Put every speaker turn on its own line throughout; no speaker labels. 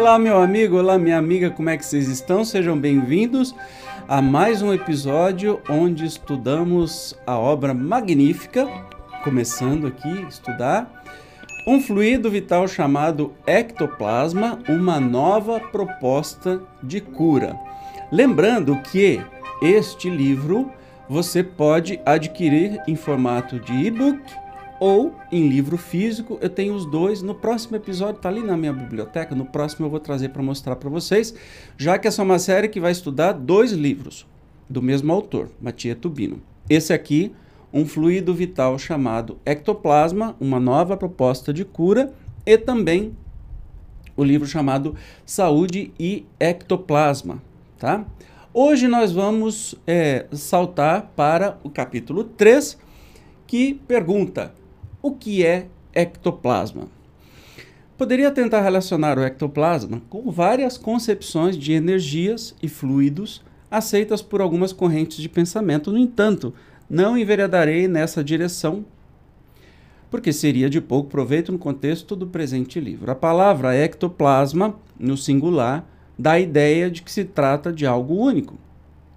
Olá, meu amigo, olá, minha amiga, como é que vocês estão? Sejam bem-vindos a mais um episódio onde estudamos a obra magnífica, começando aqui estudar, um fluido vital chamado ectoplasma, uma nova proposta de cura. Lembrando que este livro você pode adquirir em formato de e-book ou em livro físico. Eu tenho os dois. No próximo episódio está ali na minha biblioteca. No próximo eu vou trazer para mostrar para vocês, já que essa é uma série que vai estudar dois livros do mesmo autor, Matia Tubino. Esse aqui, um fluido vital chamado ectoplasma, uma nova proposta de cura, e também o livro chamado Saúde e Ectoplasma, tá? Hoje nós vamos é, saltar para o capítulo 3, que pergunta: o que é ectoplasma? Poderia tentar relacionar o ectoplasma com várias concepções de energias e fluidos aceitas por algumas correntes de pensamento. No entanto, não enveredarei nessa direção, porque seria de pouco proveito no contexto do presente livro. A palavra ectoplasma, no singular, dá a ideia de que se trata de algo único.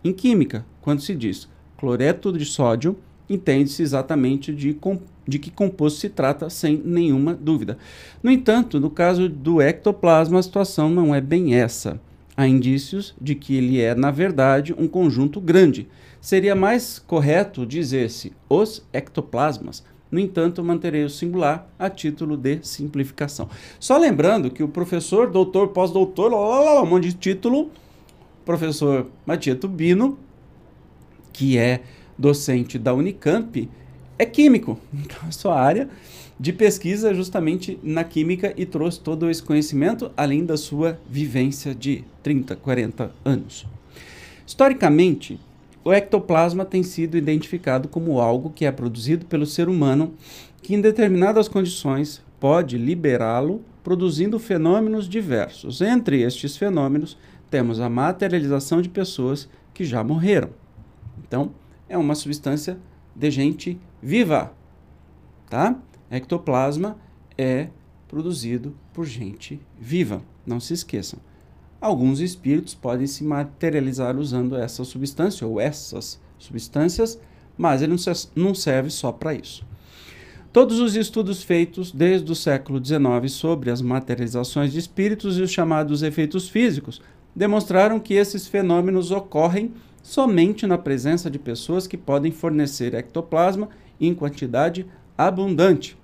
Em química, quando se diz cloreto de sódio, entende-se exatamente de, de que composto se trata sem nenhuma dúvida. No entanto, no caso do ectoplasma, a situação não é bem essa. Há indícios de que ele é, na verdade, um conjunto grande. Seria mais correto dizer-se os ectoplasmas. No entanto, manterei o singular a título de simplificação. Só lembrando que o professor, doutor, pós-doutor, um monte de título, professor Matias Tubino, que é docente da Unicamp, é químico. Então, a sua área de pesquisa é justamente na química e trouxe todo esse conhecimento, além da sua vivência de 30, 40 anos. Historicamente, o ectoplasma tem sido identificado como algo que é produzido pelo ser humano que, em determinadas condições, pode liberá-lo, produzindo fenômenos diversos. Entre estes fenômenos, temos a materialização de pessoas que já morreram. Então, é uma substância de gente viva, tá? Ectoplasma é produzido por gente viva, não se esqueçam. Alguns espíritos podem se materializar usando essa substância ou essas substâncias, mas ele não serve só para isso. Todos os estudos feitos desde o século XIX sobre as materializações de espíritos e os chamados efeitos físicos demonstraram que esses fenômenos ocorrem somente na presença de pessoas que podem fornecer ectoplasma em quantidade abundante.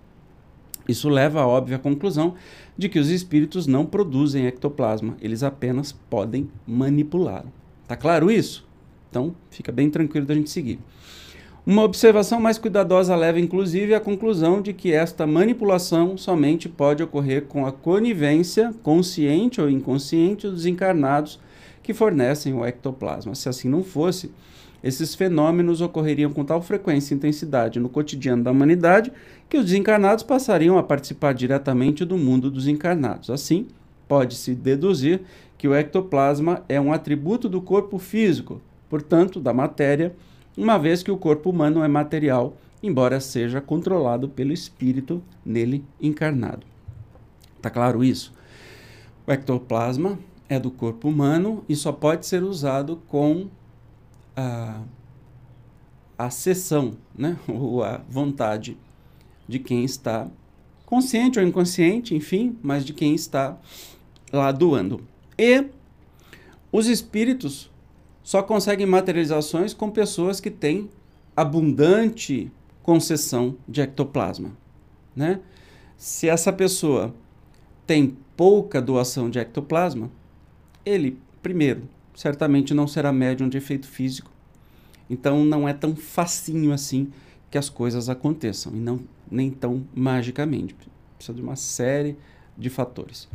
Isso leva à óbvia conclusão de que os espíritos não produzem ectoplasma, eles apenas podem manipulá-lo. Tá claro isso? Então, fica bem tranquilo da gente seguir. Uma observação mais cuidadosa leva inclusive à conclusão de que esta manipulação somente pode ocorrer com a conivência consciente ou inconsciente dos encarnados que fornecem o ectoplasma. Se assim não fosse, esses fenômenos ocorreriam com tal frequência e intensidade no cotidiano da humanidade que os desencarnados passariam a participar diretamente do mundo dos encarnados. Assim, pode-se deduzir que o ectoplasma é um atributo do corpo físico, portanto, da matéria, uma vez que o corpo humano é material, embora seja controlado pelo espírito nele encarnado. Tá claro isso? O ectoplasma é do corpo humano e só pode ser usado com a, a sessão, né? ou a vontade de quem está consciente ou inconsciente, enfim, mas de quem está lá doando. E os espíritos só conseguem materializações com pessoas que têm abundante concessão de ectoplasma, né? Se essa pessoa tem pouca doação de ectoplasma, ele, primeiro, certamente não será médium de efeito físico. Então não é tão facinho assim que as coisas aconteçam, e não nem tão magicamente. Precisa de uma série de fatores.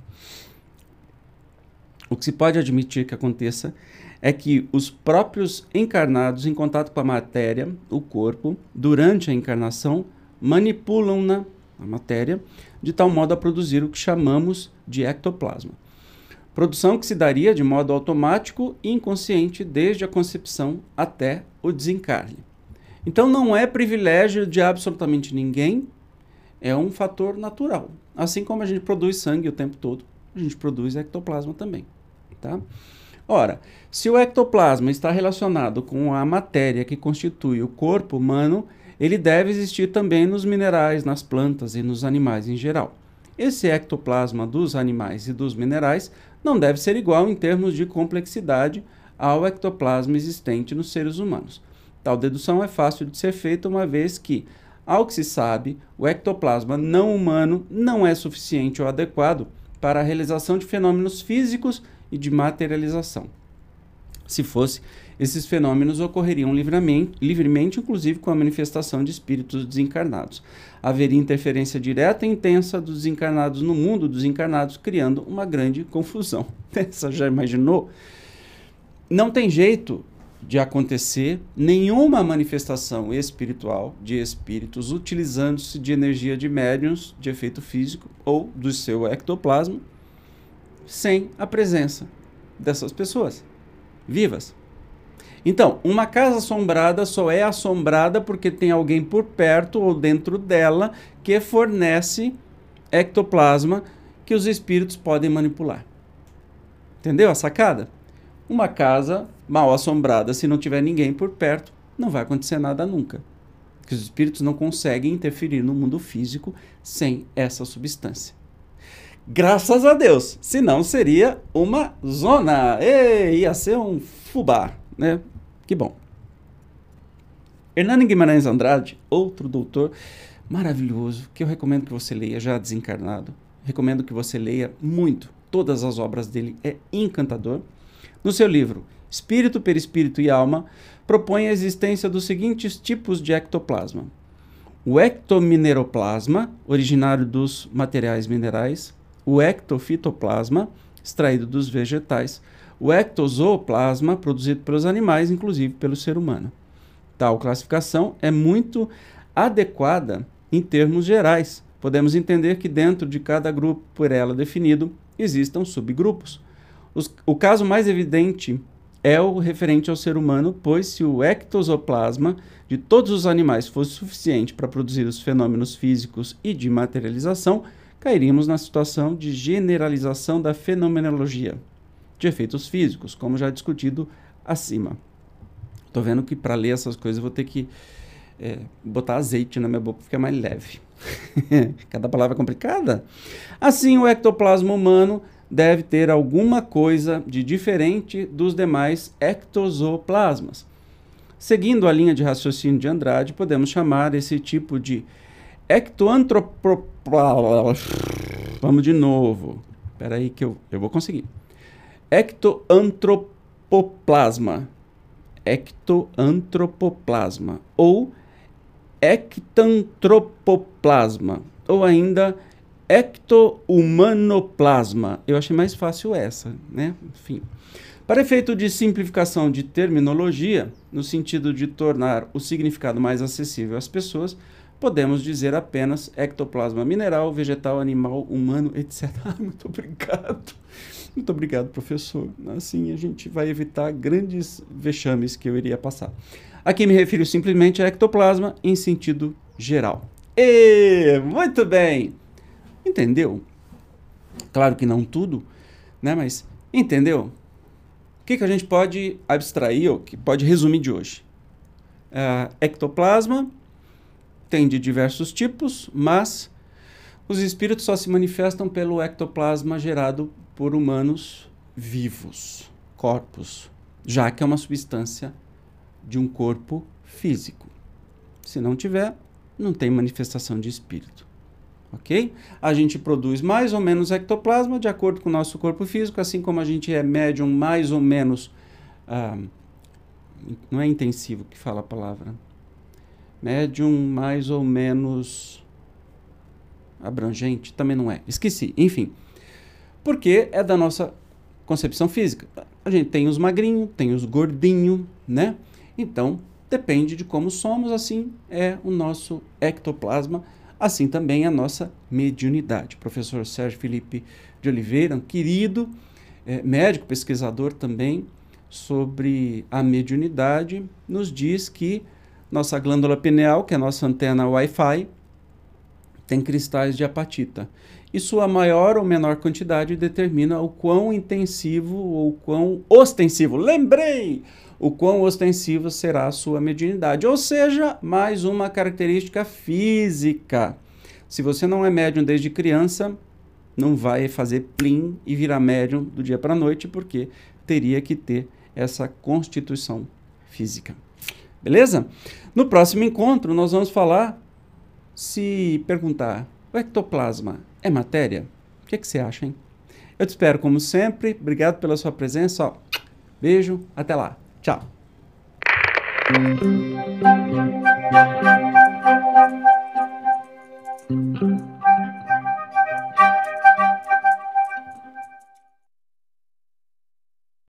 O que se pode admitir que aconteça é que os próprios encarnados, em contato com a matéria, o corpo, durante a encarnação, manipulam-na, a matéria, de tal modo a produzir o que chamamos de ectoplasma. Produção que se daria de modo automático e inconsciente desde a concepção até o desencarne. Então não é privilégio de absolutamente ninguém, é um fator natural. Assim como a gente produz sangue o tempo todo, a gente produz ectoplasma também, tá? Ora, se o ectoplasma está relacionado com a matéria que constitui o corpo humano, ele deve existir também nos minerais, nas plantas e nos animais em geral. Esse ectoplasma dos animais e dos minerais não deve ser igual em termos de complexidade ao ectoplasma existente nos seres humanos. Tal dedução é fácil de ser feita uma vez que, ao que se sabe, o ectoplasma não humano não é suficiente ou adequado para a realização de fenômenos físicos e de materialização. Se fosse, esses fenômenos ocorreriam livremente, livremente, inclusive com a manifestação de espíritos desencarnados. Haveria interferência direta e intensa dos desencarnados no mundo dos encarnados, criando uma grande confusão. Essa já imaginou? Não tem jeito de acontecer nenhuma manifestação espiritual de espíritos utilizando-se de energia de médiums de efeito físico ou do seu ectoplasma sem a presença dessas pessoas vivas. Então, uma casa assombrada só é assombrada porque tem alguém por perto ou dentro dela que fornece ectoplasma que os espíritos podem manipular. Entendeu a sacada? Uma casa mal assombrada, se não tiver ninguém por perto, não vai acontecer nada nunca. Porque os espíritos não conseguem interferir no mundo físico sem essa substância. Graças a Deus, senão seria uma zona. Ei, ia ser um fubá, né? Que bom. Hernani Guimarães Andrade, outro doutor maravilhoso, que eu recomendo que você leia, já desencarnado. Recomendo que você leia muito. Todas as obras dele é encantador. No seu livro Espírito, Perispírito e Alma, propõe a existência dos seguintes tipos de ectoplasma: o ectomineroplasma, originário dos materiais minerais, o ectofitoplasma, extraído dos vegetais, o ectozooplásma, produzido pelos animais, inclusive pelo ser humano. Tal classificação é muito adequada em termos gerais. Podemos entender que dentro de cada grupo por ela definido existam subgrupos. Os, o caso mais evidente é o referente ao ser humano, pois se o ectosoplasma de todos os animais fosse suficiente para produzir os fenômenos físicos e de materialização, cairíamos na situação de generalização da fenomenologia de efeitos físicos, como já discutido acima. Estou vendo que para ler essas coisas vou ter que é, botar azeite na minha boca para ficar mais leve. Cada palavra é complicada. Assim, o ectoplasma humano deve ter alguma coisa de diferente dos demais ectosoplasmas. Seguindo a linha de raciocínio de Andrade, podemos chamar esse tipo de ectoantropoplasma. Vamos de novo. Espera aí que eu, eu vou conseguir ectoantropoplasma, ectoantropoplasma ou ectantropoplasma ou ainda ectohumanoplasma. Eu achei mais fácil essa, né? Enfim. Para efeito de simplificação de terminologia, no sentido de tornar o significado mais acessível às pessoas, podemos dizer apenas ectoplasma mineral, vegetal, animal, humano, etc. muito obrigado. Muito obrigado, professor. Assim a gente vai evitar grandes vexames que eu iria passar. Aqui me refiro simplesmente a ectoplasma em sentido geral. E muito bem. Entendeu? Claro que não tudo, né? Mas entendeu? O que, que a gente pode abstrair ou que pode resumir de hoje? Uh, ectoplasma tem de diversos tipos, mas os espíritos só se manifestam pelo ectoplasma gerado por humanos vivos, corpos, já que é uma substância de um corpo físico. Se não tiver, não tem manifestação de espírito. Ok? A gente produz mais ou menos ectoplasma de acordo com o nosso corpo físico, assim como a gente é médium mais ou menos. Ah, não é intensivo que fala a palavra. Médium mais ou menos abrangente, também não é. Esqueci. Enfim porque é da nossa concepção física. A gente tem os magrinhos, tem os gordinhos, né? Então, depende de como somos, assim é o nosso ectoplasma, assim também a nossa mediunidade. O professor Sérgio Felipe de Oliveira, um querido é, médico, pesquisador também sobre a mediunidade, nos diz que nossa glândula pineal, que é a nossa antena Wi-Fi, tem cristais de apatita e sua maior ou menor quantidade determina o quão intensivo ou quão ostensivo. Lembrei! O quão ostensivo será a sua mediunidade, ou seja, mais uma característica física. Se você não é médium desde criança, não vai fazer plim e virar médium do dia para a noite, porque teria que ter essa constituição física. Beleza? No próximo encontro, nós vamos falar se perguntar: o ectoplasma é matéria? O que, é que você acha, hein? Eu te espero como sempre. Obrigado pela sua presença. Ó, beijo, até lá. Tchau.